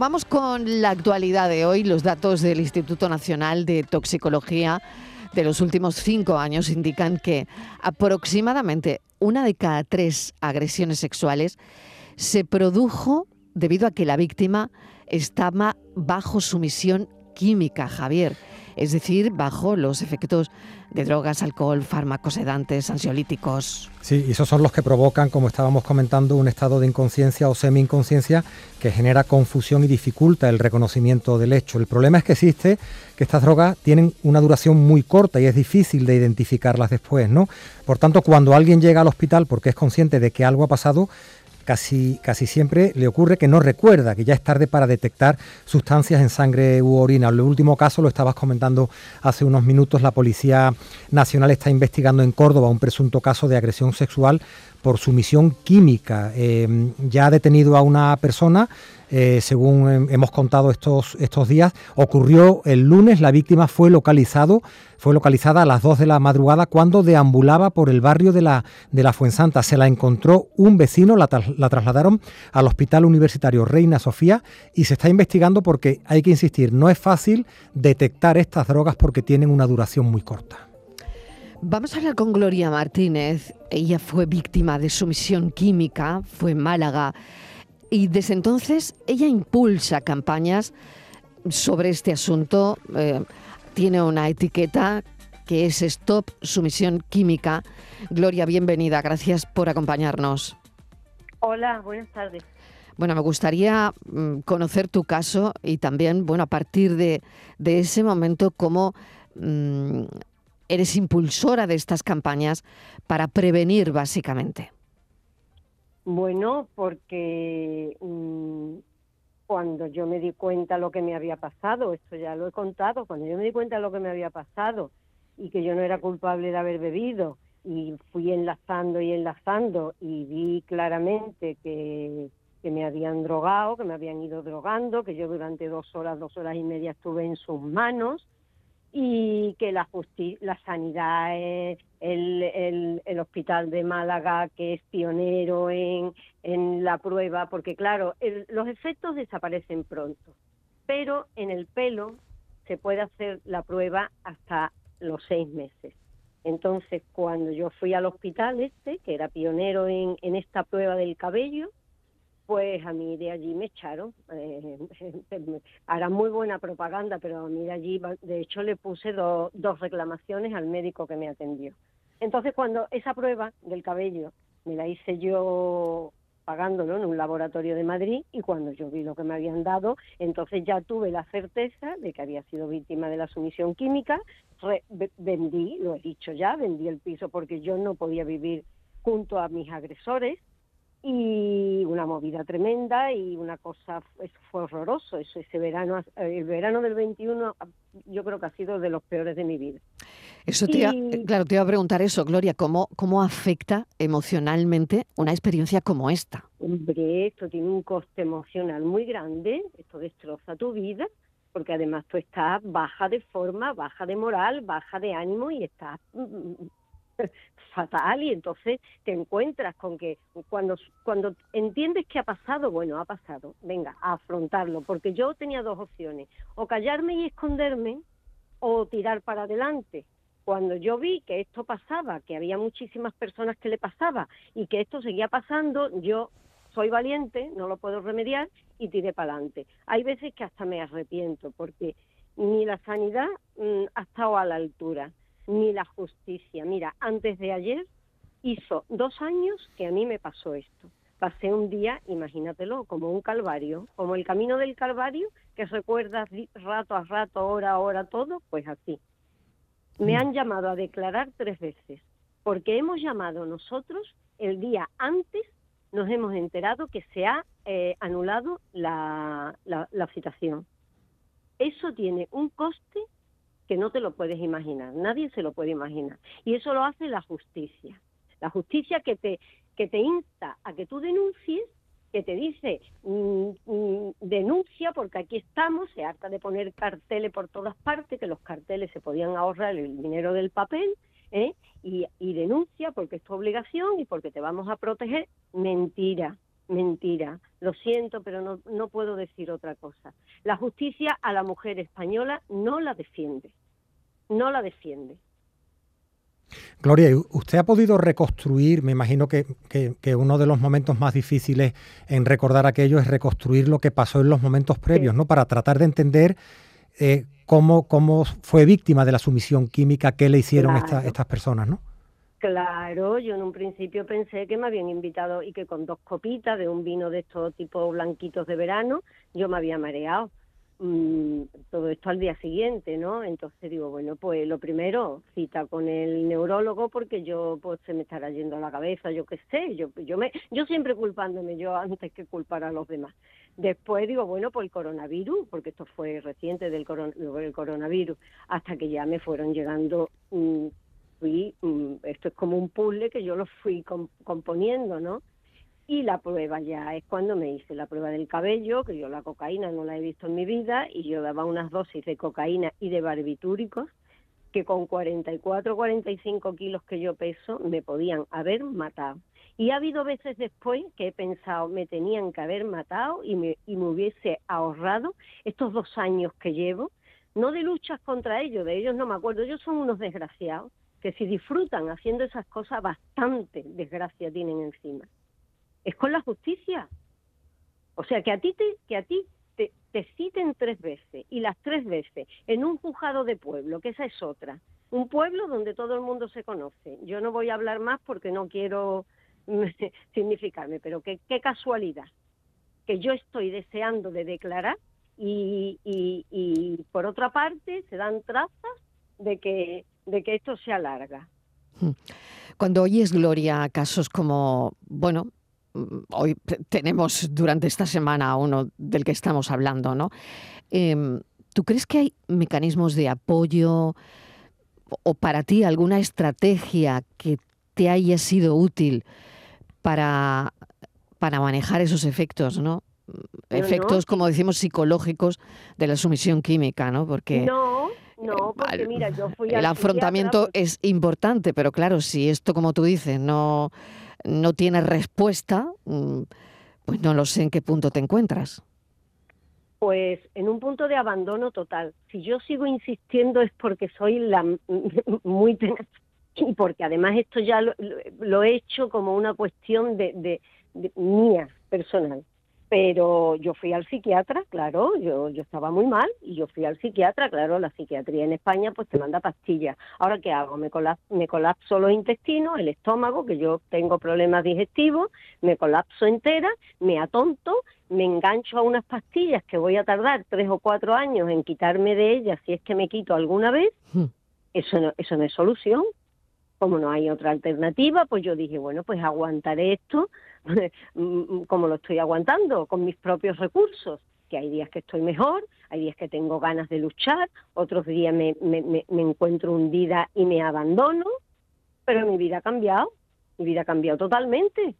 Vamos con la actualidad de hoy. Los datos del Instituto Nacional de Toxicología de los últimos cinco años indican que aproximadamente una de cada tres agresiones sexuales se produjo debido a que la víctima estaba bajo sumisión química, Javier es decir, bajo los efectos de drogas, alcohol, fármacos sedantes, ansiolíticos. Sí, y esos son los que provocan, como estábamos comentando, un estado de inconsciencia o semi-inconsciencia que genera confusión y dificulta el reconocimiento del hecho. El problema es que existe que estas drogas tienen una duración muy corta y es difícil de identificarlas después, ¿no? Por tanto, cuando alguien llega al hospital porque es consciente de que algo ha pasado, casi, casi siempre le ocurre que no recuerda, que ya es tarde para detectar sustancias en sangre u orina. El último caso, lo estabas comentando hace unos minutos, la Policía Nacional está investigando en Córdoba un presunto caso de agresión sexual por sumisión química. Eh, ya ha detenido a una persona eh, según hemos contado estos, estos días, ocurrió el lunes, la víctima fue localizado, fue localizada a las 2 de la madrugada cuando deambulaba por el barrio de la, de la Fuensanta. Se la encontró un vecino, la, la trasladaron al Hospital Universitario Reina Sofía y se está investigando porque hay que insistir, no es fácil detectar estas drogas porque tienen una duración muy corta. Vamos a hablar con Gloria Martínez. Ella fue víctima de sumisión química, fue en Málaga y desde entonces ella impulsa campañas sobre este asunto. Eh, tiene una etiqueta que es Stop Sumisión Química. Gloria, bienvenida. Gracias por acompañarnos. Hola, buenas tardes. Bueno, me gustaría mm, conocer tu caso y también, bueno, a partir de, ese momento, cómo mm, eres impulsora de estas campañas para prevenir básicamente. Bueno, porque mm, cuando yo me di cuenta lo que me había pasado, esto ya lo he contado, cuando yo me di cuenta lo que me había pasado y que yo no era culpable de haber bebido y fui enlazando y enlazando y vi claramente que, que me habían drogado, que me habían ido drogando, que yo durante dos horas, dos horas y media estuve en sus manos, y que la, la sanidad, el, el, el, hospital de Málaga, que es pionero en, en la prueba, porque claro, los efectos desaparecen pronto, pero en el pelo se puede hacer la prueba hasta los seis meses. Entonces, cuando yo fui al hospital este, que era pionero en, en esta prueba del cabello, pues a mí de allí me echaron. Eh, hará muy buena propaganda, pero a mí de allí, de hecho, le puse dos reclamaciones al médico que me atendió. Entonces, cuando esa prueba del cabello me la hice yo pagándolo en un laboratorio de Madrid y cuando yo vi lo que me habían dado, entonces ya tuve la certeza de que había sido víctima de la sumisión química, vendí, lo he dicho ya, vendí el piso porque yo no podía vivir junto a mis agresores, y una movida tremenda y una cosa eso fue horroroso. Eso ese verano el verano del 21 yo creo que ha sido de los peores de mi vida. Eso te claro te iba a preguntar eso Gloria cómo cómo afecta emocionalmente una experiencia como esta hombre esto tiene un coste emocional muy grande esto destroza tu vida porque además tú estás baja de forma baja de moral baja de ánimo y estás mm, mm, fatal y entonces te encuentras con que cuando, cuando entiendes que ha pasado, bueno, ha pasado, venga, a afrontarlo, porque yo tenía dos opciones, o callarme y esconderme o tirar para adelante. Cuando yo vi que esto pasaba, que había muchísimas personas que le pasaba y que esto seguía pasando, yo soy valiente, no lo puedo remediar y tiré para adelante. Hay veces que hasta me arrepiento porque ni la sanidad mm, ha estado a la altura ni la justicia. Mira, antes de ayer hizo dos años que a mí me pasó esto. Pasé un día, imagínatelo, como un calvario, como el camino del calvario, que recuerdas rato a rato, hora a hora, todo, pues así. Me mm. han llamado a declarar tres veces, porque hemos llamado nosotros el día antes, nos hemos enterado que se ha eh, anulado la, la, la citación. Eso tiene un coste que no te lo puedes imaginar, nadie se lo puede imaginar. Y eso lo hace la justicia. La justicia que te, que te insta a que tú denuncies, que te dice mm, mm, denuncia porque aquí estamos, se harta de poner carteles por todas partes, que los carteles se podían ahorrar el dinero del papel, ¿eh? y, y denuncia porque es tu obligación y porque te vamos a proteger. Mentira. mentira. Lo siento, pero no, no puedo decir otra cosa. La justicia a la mujer española no la defiende. No la defiende. Gloria, usted ha podido reconstruir, me imagino que, uno de los momentos más difíciles en recordar aquello es reconstruir lo que pasó en los momentos previos, ¿no? Para tratar de entender eh, cómo, cómo fue víctima de la sumisión química, qué le hicieron estas personas, ¿no? Claro, yo en un principio pensé que me habían invitado y que con dos copitas de un vino de estos tipo blanquitos de verano yo me había mareado. Mm, todo esto al día siguiente, ¿no? Entonces digo, bueno, pues lo primero, cita con el neurólogo porque yo pues se me estará yendo a la cabeza, yo qué sé, yo yo me yo siempre culpándome yo antes que culpar a los demás. Después digo, bueno, pues el coronavirus, porque esto fue reciente del, coronavirus, hasta que ya me fueron llegando mm, Mm, esto es como un puzzle que yo lo fui componiendo, ¿no? Y la prueba ya es cuando me hice la prueba del cabello, que yo la cocaína no la he visto en mi vida, y yo daba unas dosis de cocaína y de barbitúricos que con 44, 45 kilos que yo peso me podían haber matado. Y ha habido veces después que he pensado, me tenían que haber matado y me, y me hubiese ahorrado estos dos años que llevo, no de luchas contra ellos, de ellos no me acuerdo, ellos son unos desgraciados, que si disfrutan haciendo esas cosas, bastante desgracia tienen encima. Es con la justicia. O sea, que a ti te, que a ti te, citen tres veces y las tres veces en un juzgado de pueblo, que esa es otra. Un pueblo donde todo el mundo se conoce. Yo no voy a hablar más porque no quiero significarme, pero qué, qué casualidad que yo estoy deseando de declarar y, por otra parte se dan trazas de que de que esto se alarga. Hmm. Cuando oyes, Gloria, casos como, bueno, mm, hoy tenemos durante esta semana uno del que estamos hablando, ¿no? Em, ¿Tú crees que hay mecanismos de apoyo o para ti alguna estrategia que te haya sido útil para, para manejar esos efectos, ¿no? efectos, como decimos, psicológicos de la sumisión química, ¿no? Porque no, no, porque mira, yo fui El afrontamiento es importante, pero claro, si esto, como tú dices, no, no tiene respuesta, mm, pues no lo sé en qué punto te encuentras. Pues en un punto de abandono total. Si yo sigo insistiendo es porque soy la muy tenaz y porque además esto ya lo, he hecho como una cuestión de mía personal pero yo fui al psiquiatra, claro, yo, yo estaba muy mal y yo fui al psiquiatra, claro, la psiquiatría en España pues te manda pastillas. Ahora, ¿qué hago? Me, me colapso los intestinos, el estómago, que yo tengo problemas digestivos, me colapso entera, me atonto, me engancho a unas pastillas que voy a tardar tres o cuatro años en quitarme de ellas si es que me quito alguna vez. Hmm. Eso no, eso no es solución. Como no hay otra alternativa, pues yo dije, bueno, pues aguantaré esto como lo estoy aguantando, con mis propios recursos, que hay días que estoy mejor, hay días que tengo ganas de luchar, otros días me, me, encuentro hundida y me abandono, pero mi vida ha cambiado, mi vida ha cambiado totalmente.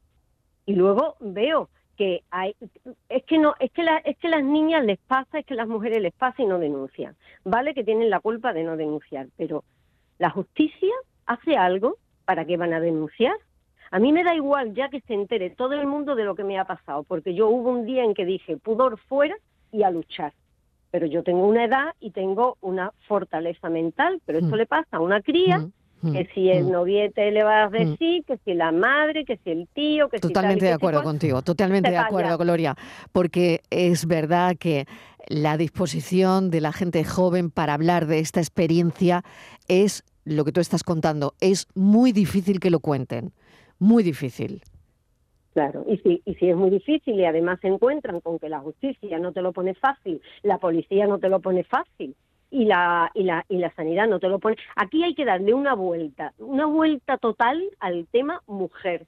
Y luego veo que hay es que no es que la, es que las niñas les pasa es que las mujeres les pasa y no denuncian vale que tienen la culpa de no denunciar pero la justicia hace algo para que van a denunciar a mí me da igual ya que se entere todo el mundo de lo que me ha pasado, porque yo hubo un día en que dije pudor fuera y a luchar. Pero yo tengo una edad y tengo una fortaleza mental, pero esto mm. le pasa a una cría mm. que si el mm. noviete le va a decir, que si la madre, que si el tío, que totalmente si de acuerdo contigo, totalmente de acuerdo, Gloria, porque es verdad que la disposición de la gente joven para hablar de esta experiencia es lo que tú estás contando, es muy difícil que lo cuenten muy difícil. Claro, y si, y si es muy difícil y además se encuentran con que la justicia no te lo pone fácil, la policía no te lo pone fácil y la, y la, y la sanidad no te lo pone. Aquí hay que darle una vuelta, una vuelta total al tema mujer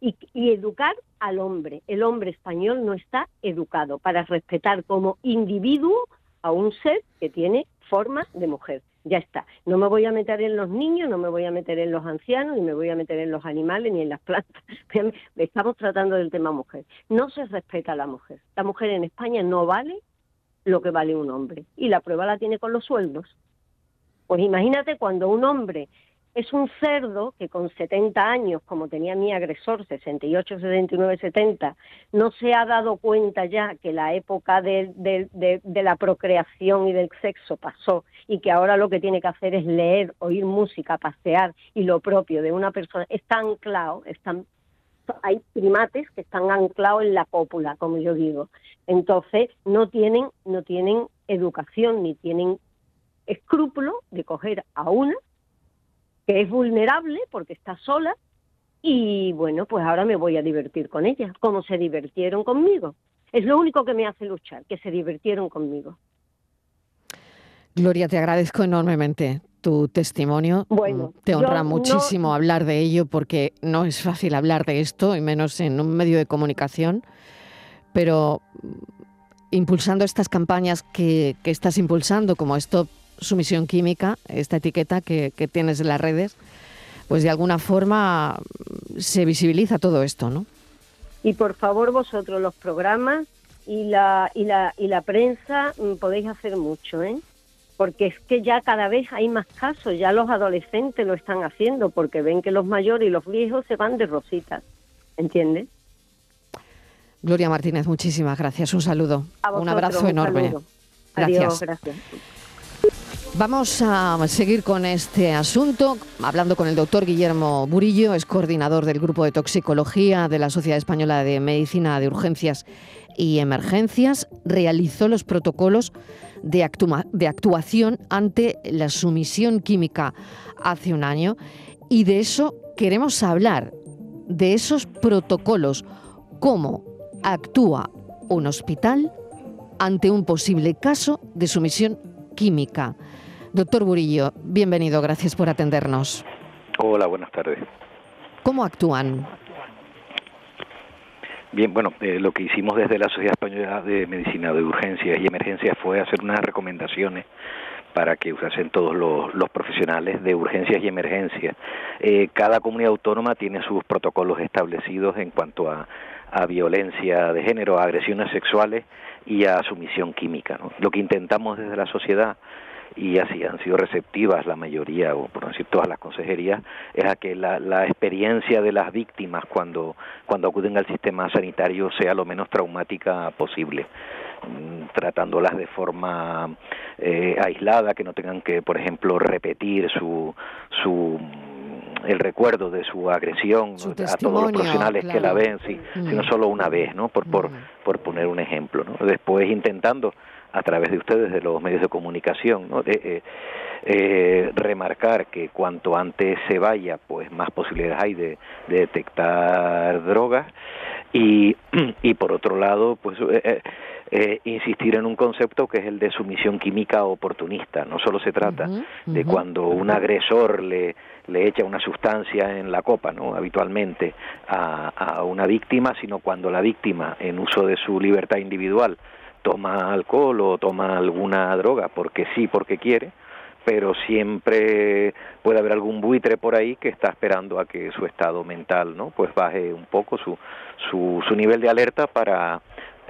y, y educar al hombre. El hombre español no está educado para respetar como individuo a un ser que tiene forma de mujer ya está. No me voy a meter en los niños, no me voy a meter en los ancianos, ni me voy a meter en los animales, ni en las plantas. Estamos tratando del tema mujer. No se respeta a la mujer. La mujer en España no vale lo que vale un hombre. Y la prueba la tiene con los sueldos. Pues imagínate cuando un hombre es un cerdo que con 70 años, como tenía mi agresor, 68, 79, 70, no se ha dado cuenta ya que la época de, la procreación y del sexo pasó y que ahora lo que tiene que hacer es leer, oír música, pasear y lo propio de una persona está anclado, están, hay primates que están anclados en la cópula, como yo digo. Entonces no tienen, no tienen educación ni tienen escrúpulo de coger a una que es vulnerable porque está sola y bueno, pues ahora me voy a divertir con ella, como se divirtieron conmigo. Es lo único que me hace luchar, que se divirtieron conmigo. Gloria, te agradezco enormemente tu testimonio. Bueno, te honra muchísimo hablar de ello porque no es fácil hablar de esto, y menos en un medio de comunicación, pero impulsando estas campañas que, que estás impulsando, como Stop sumisión química, esta etiqueta que, tienes en las redes, pues de alguna forma se visibiliza todo esto, ¿no? Y por favor vosotros los programas y la, y la, y la prensa mm, podéis hacer mucho, ¿eh? Porque es que ya cada vez hay más casos, ya los adolescentes lo están haciendo porque ven que los mayores y los viejos se van de rositas, ¿entiendes? Gloria Martínez, muchísimas gracias. Un saludo. un abrazo enorme. Adiós, gracias. Vamos a seguir con este asunto, hablando con el doctor Guillermo Burillo, es coordinador del Grupo de Toxicología de la Sociedad Española de Medicina de Urgencias y Emergencias. Realizó los protocolos de, de actuación ante la sumisión química hace un año y de eso queremos hablar, de esos protocolos, cómo actúa un hospital ante un posible caso de sumisión química. Doctor Burillo, bienvenido, gracias por atendernos. Hola, buenas tardes. ¿Cómo actúan? Bien, bueno, eh, lo que hicimos desde la Sociedad Española de Medicina de Urgencias y Emergencias fue hacer unas recomendaciones para que usasen todos los, profesionales de urgencias y emergencias. Eh, cada comunidad autónoma tiene sus protocolos establecidos en cuanto a, a violencia de género, a agresiones sexuales y a sumisión química. ¿no? Lo que intentamos desde la sociedad y así han sido receptivas la mayoría, o por decir todas las consejerías, es a que la, la experiencia de las víctimas cuando, cuando acuden al sistema sanitario sea lo menos traumática posible mm, tratándolas de forma eh, aislada, que no tengan que, por ejemplo, repetir su, su el recuerdo de su agresión a todos los profesionales que la ven, sí, mm. sino solo una vez, ¿no? Por, por, mm. por poner un ejemplo, ¿no? Después intentando a través de ustedes, de los medios de comunicación, ¿no? de, eh, eh, remarcar que cuanto antes se vaya, pues más posibilidades hay de, detectar drogas y, y por otro lado, pues eh, eh, insistir en un concepto que es el de sumisión química oportunista. No solo se trata de cuando un agresor le, le echa una sustancia en la copa, ¿no? habitualmente a, a una víctima, sino cuando la víctima, en uso de su libertad individual, toma alcohol o toma alguna droga porque sí, porque quiere, pero siempre puede haber algún buitre por ahí que está esperando a que su estado mental, ¿no? Pues baje un poco su, su, su nivel de alerta para,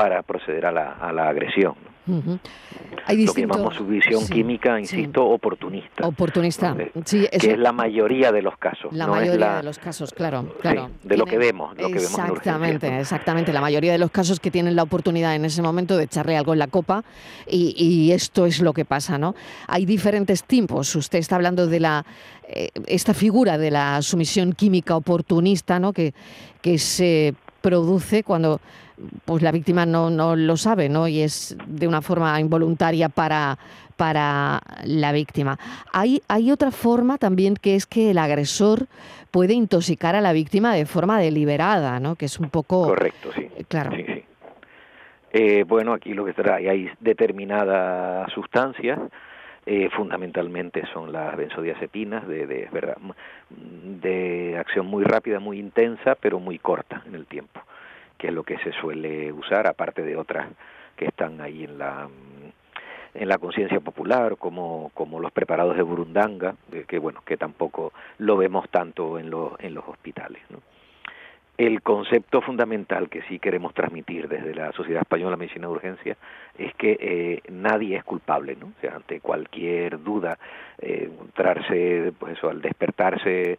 para proceder a la, a la agresión. Lo que llamamos su visión química, insisto, oportunista. Oportunista, sí, que es la mayoría de los casos. La mayoría de los casos, claro, claro. de lo que vemos, lo que exactamente, exactamente. La mayoría de los casos que tienen la oportunidad en ese momento de echarle algo en la copa y, esto es lo que pasa, ¿no? Hay diferentes tipos. Usted está hablando de la eh, esta figura de la sumisión química oportunista, ¿no? Que que se produce cuando pues la víctima no, no lo sabe, ¿no? Y es de una forma involuntaria para, para la víctima. Hay, hay otra forma también que es que el agresor puede intoxicar a la víctima de forma deliberada, ¿no? Que es un poco... Correcto, sí. Eh, claro. Eh, bueno, aquí lo que trae hay determinadas sustancias, eh, fundamentalmente son las benzodiazepinas, de, de, verdad, de acción muy rápida, muy intensa, pero muy corta en el tiempo que es lo que se suele usar, aparte de otras que están ahí en la en la conciencia popular como, como los preparados de burundanga que bueno que tampoco lo vemos tanto en los en los hospitales ¿no? El concepto fundamental que sí queremos transmitir desde la Sociedad Española de Medicina de Urgencia es que eh, nadie es culpable, ¿no? O sea, ante cualquier duda, eh, encontrarse, pues eso, al despertarse,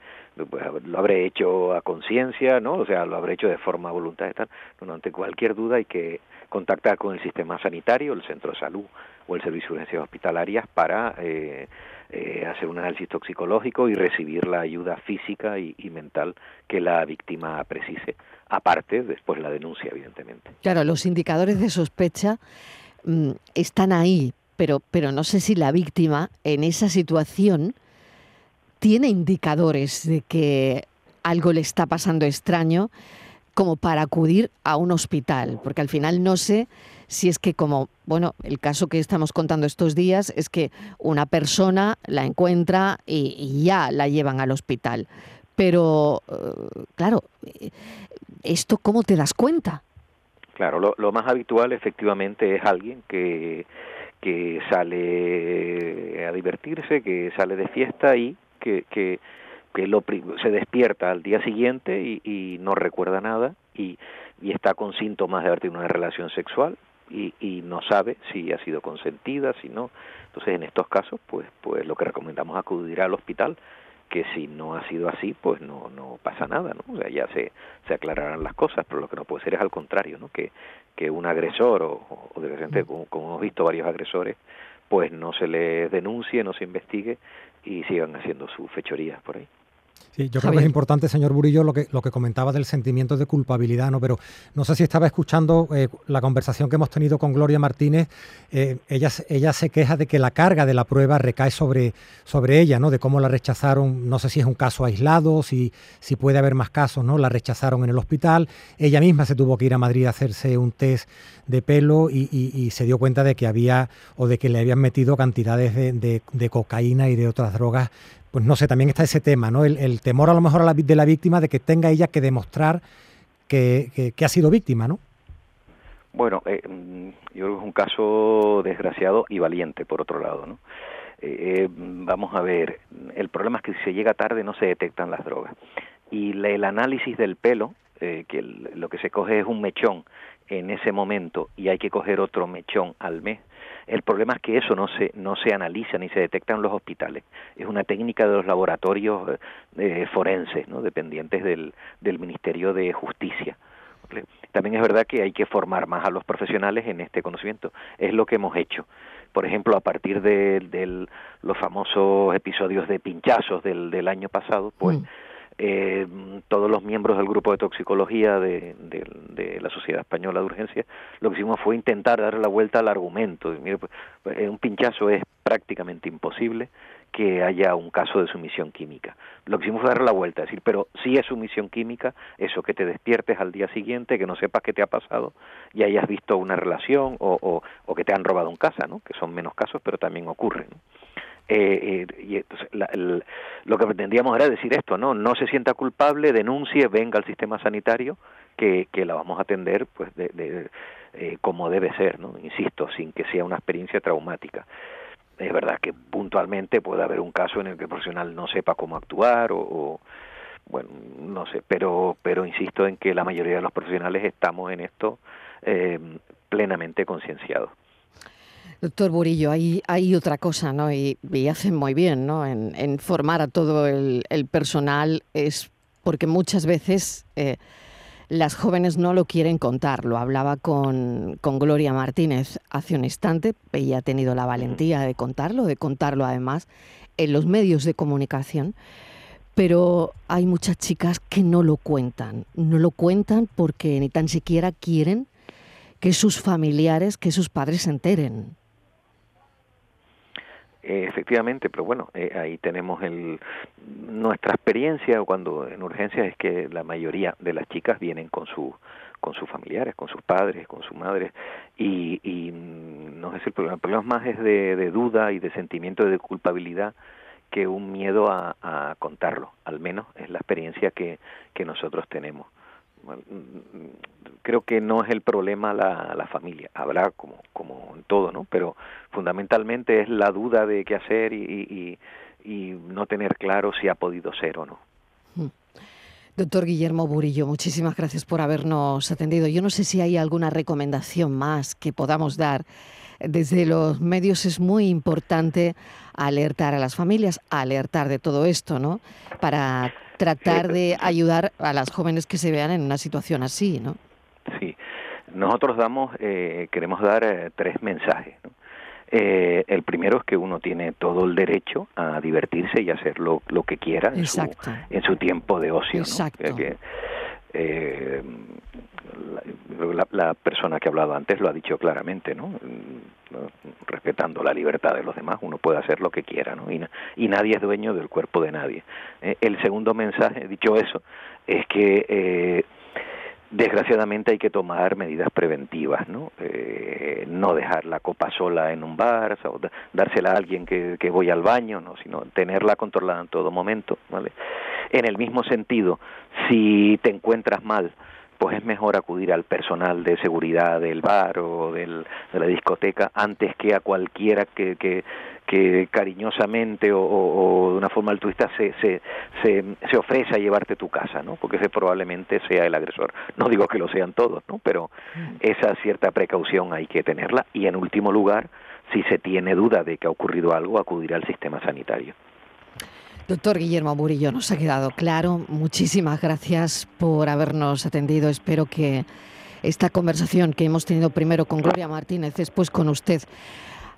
pues, lo habré hecho a conciencia, ¿no? O sea, lo habré hecho de forma voluntaria, no, ante cualquier duda hay que contactar con el sistema sanitario, el centro de salud o el servicio de urgencias hospitalarias para eh, eh, hacer un análisis toxicológico y recibir la ayuda física y, mental que la víctima precise, aparte después la denuncia, evidentemente. Claro, los indicadores de sospecha mm, están ahí, pero, pero no sé si la víctima en esa situación tiene indicadores de que algo le está pasando extraño como para acudir a un hospital, porque al final no sé si es que como, bueno, el caso que estamos contando estos días es que una persona la encuentra y, ya la llevan al hospital. Pero, eh, claro, ¿esto cómo te das cuenta? Claro, lo, más habitual efectivamente es alguien que, que sale a divertirse, que sale de fiesta y que, que, que lo, se despierta al día siguiente y, y no recuerda nada y, y está con síntomas de haber tenido una relación sexual y, y no sabe si ha sido consentida, si no. Entonces, en estos casos, pues, pues lo que recomendamos es acudir al hospital, que si no ha sido así, pues no, no pasa nada, ¿no? O sea, ya se, se aclararán las cosas, pero lo que no puede ser es al contrario, ¿no? Que, que un agresor o, o de repente, mm. como, como hemos visto varios agresores, pues no se les denuncie, no se investigue y sigan haciendo sus fechorías por ahí. Sí, yo creo que es importante, señor Burillo, lo que, lo que comentaba del sentimiento de culpabilidad, ¿no? Pero no sé si estaba escuchando eh, la conversación que hemos tenido con Gloria Martínez. Eh, ella, ella se queja de que la carga de la prueba recae sobre, sobre ella, ¿no? De cómo la rechazaron, no sé si es un caso aislado, si, si puede haber más casos, ¿no? La rechazaron en el hospital. Ella misma se tuvo que ir a Madrid a hacerse un test de pelo y, se dio cuenta de que había o de que le habían metido cantidades de, de cocaína y de otras drogas pues no sé, también está ese tema, ¿no? El, temor a lo mejor a la, de la víctima de que tenga ella que demostrar que, ha sido víctima, ¿no? Bueno, eh, mm, yo creo que es un caso desgraciado y valiente, por otro lado, ¿no? Eh, eh, vamos a ver, el problema es que si se llega tarde no se detectan las drogas. Y el análisis del pelo, que lo que se coge es un mechón en ese momento y hay que coger otro mechón al mes, el problema es que eso no se, no se analiza ni se detecta en los hospitales. Es una técnica de los laboratorios eh, eh, forenses, ¿no? dependientes del, del Ministerio de Justicia. También es verdad que hay que formar más a los profesionales en este conocimiento. Es lo que hemos hecho. Por ejemplo, a partir de, los famosos episodios de pinchazos del, del año pasado, pues mm eh, todos los miembros del grupo de toxicología de, la Sociedad Española de Urgencia, lo que hicimos fue intentar dar la vuelta al argumento. Mire, pues, pues, un pinchazo es prácticamente imposible que haya un caso de sumisión química. Lo que hicimos fue dar la vuelta, decir, pero si es sumisión química, eso que te despiertes al día siguiente, que no sepas qué te ha pasado y hayas visto una relación o, que te han robado en casa, ¿no? que son menos casos, pero también ocurren. Eh, eh, y entonces, lo que pretendíamos era decir esto, ¿no? No se sienta culpable, denuncie, venga al sistema sanitario, que, que la vamos a atender pues de, eh, como debe ser, ¿no? Insisto, sin que sea una experiencia traumática. Es verdad que puntualmente puede haber un caso en el que el profesional no sepa cómo actuar o, bueno, no sé, pero, pero insisto en que la mayoría de los profesionales estamos en esto eh, plenamente concienciados. Doctor Burillo, hay, otra cosa, ¿no? Y, hacen muy bien, ¿no? En, formar a todo el, personal es porque muchas veces eh, las jóvenes no lo quieren contar. Lo hablaba con, con, Gloria Martínez hace un instante. Ella ha tenido la valentía de contarlo, de contarlo además en los medios de comunicación. Pero hay muchas chicas que no lo cuentan. No lo cuentan porque ni tan siquiera quieren que sus familiares, que sus padres se enteren. Eh, efectivamente, pero bueno, eh, ahí tenemos el, nuestra experiencia cuando en urgencias es que la mayoría de las chicas vienen con su con sus familiares, con sus padres, con sus madres y, y no es el problema, el problema más es de, de duda y de sentimiento de culpabilidad que un miedo a, a contarlo, al menos es la experiencia que, que nosotros tenemos. Mm, creo que no es el problema la, la familia, habrá como, como en todo, ¿no? Pero fundamentalmente es la duda de qué hacer y, y, y no tener claro si ha podido ser o no. Hmm. Doctor Guillermo Burillo, muchísimas gracias por habernos atendido. Yo no sé si hay alguna recomendación más que podamos dar. Desde los medios es muy importante alertar a las familias, alertar de todo esto, ¿no? Para tratar de ayudar a las jóvenes que se vean en una situación así, ¿no? Sí, nosotros damos, eh, queremos dar eh, tres mensajes. ¿no? Eh, el primero es que uno tiene todo el derecho a divertirse y hacer lo, que quiera en su, en su, tiempo de ocio. Exacto. Eh, la, persona que ha hablado antes lo ha dicho claramente, ¿no? Respetando la libertad de los demás, uno puede hacer lo que quiera, ¿no? Y, y nadie es dueño del cuerpo de nadie. Eh, el segundo mensaje, dicho eso, es que eh, desgraciadamente hay que tomar medidas preventivas, ¿no? Eh, no dejar la copa sola en un bar, o dársela a alguien que, que voy al baño, ¿no? Sino tenerla controlada en todo momento, ¿vale? En el mismo sentido, si te encuentras mal, pues es mejor acudir al personal de seguridad del bar o del, de la discoteca antes que a cualquiera que, que, que cariñosamente o, de una forma altruista se, se, se, se, ofrece a llevarte a tu casa, ¿no? Porque ese probablemente sea el agresor. No digo que lo sean todos, ¿no? Pero mm. esa cierta precaución hay que tenerla y en último lugar, si se tiene duda de que ha ocurrido algo, acudir al sistema sanitario. Doctor Guillermo Murillo, nos ha quedado claro. Muchísimas gracias por habernos atendido. Espero que esta conversación que hemos tenido primero con Gloria Martínez, después con usted,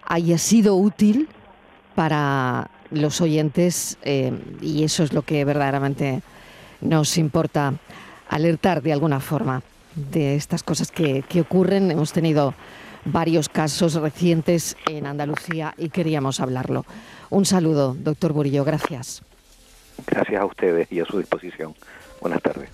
haya sido útil para los oyentes eh, y eso es lo que verdaderamente nos importa alertar de alguna forma de estas cosas que, que ocurren. Hemos tenido varios casos recientes en Andalucía y queríamos hablarlo. Un saludo, doctor Burillo, gracias. Gracias a ustedes y a su disposición. Buenas tardes.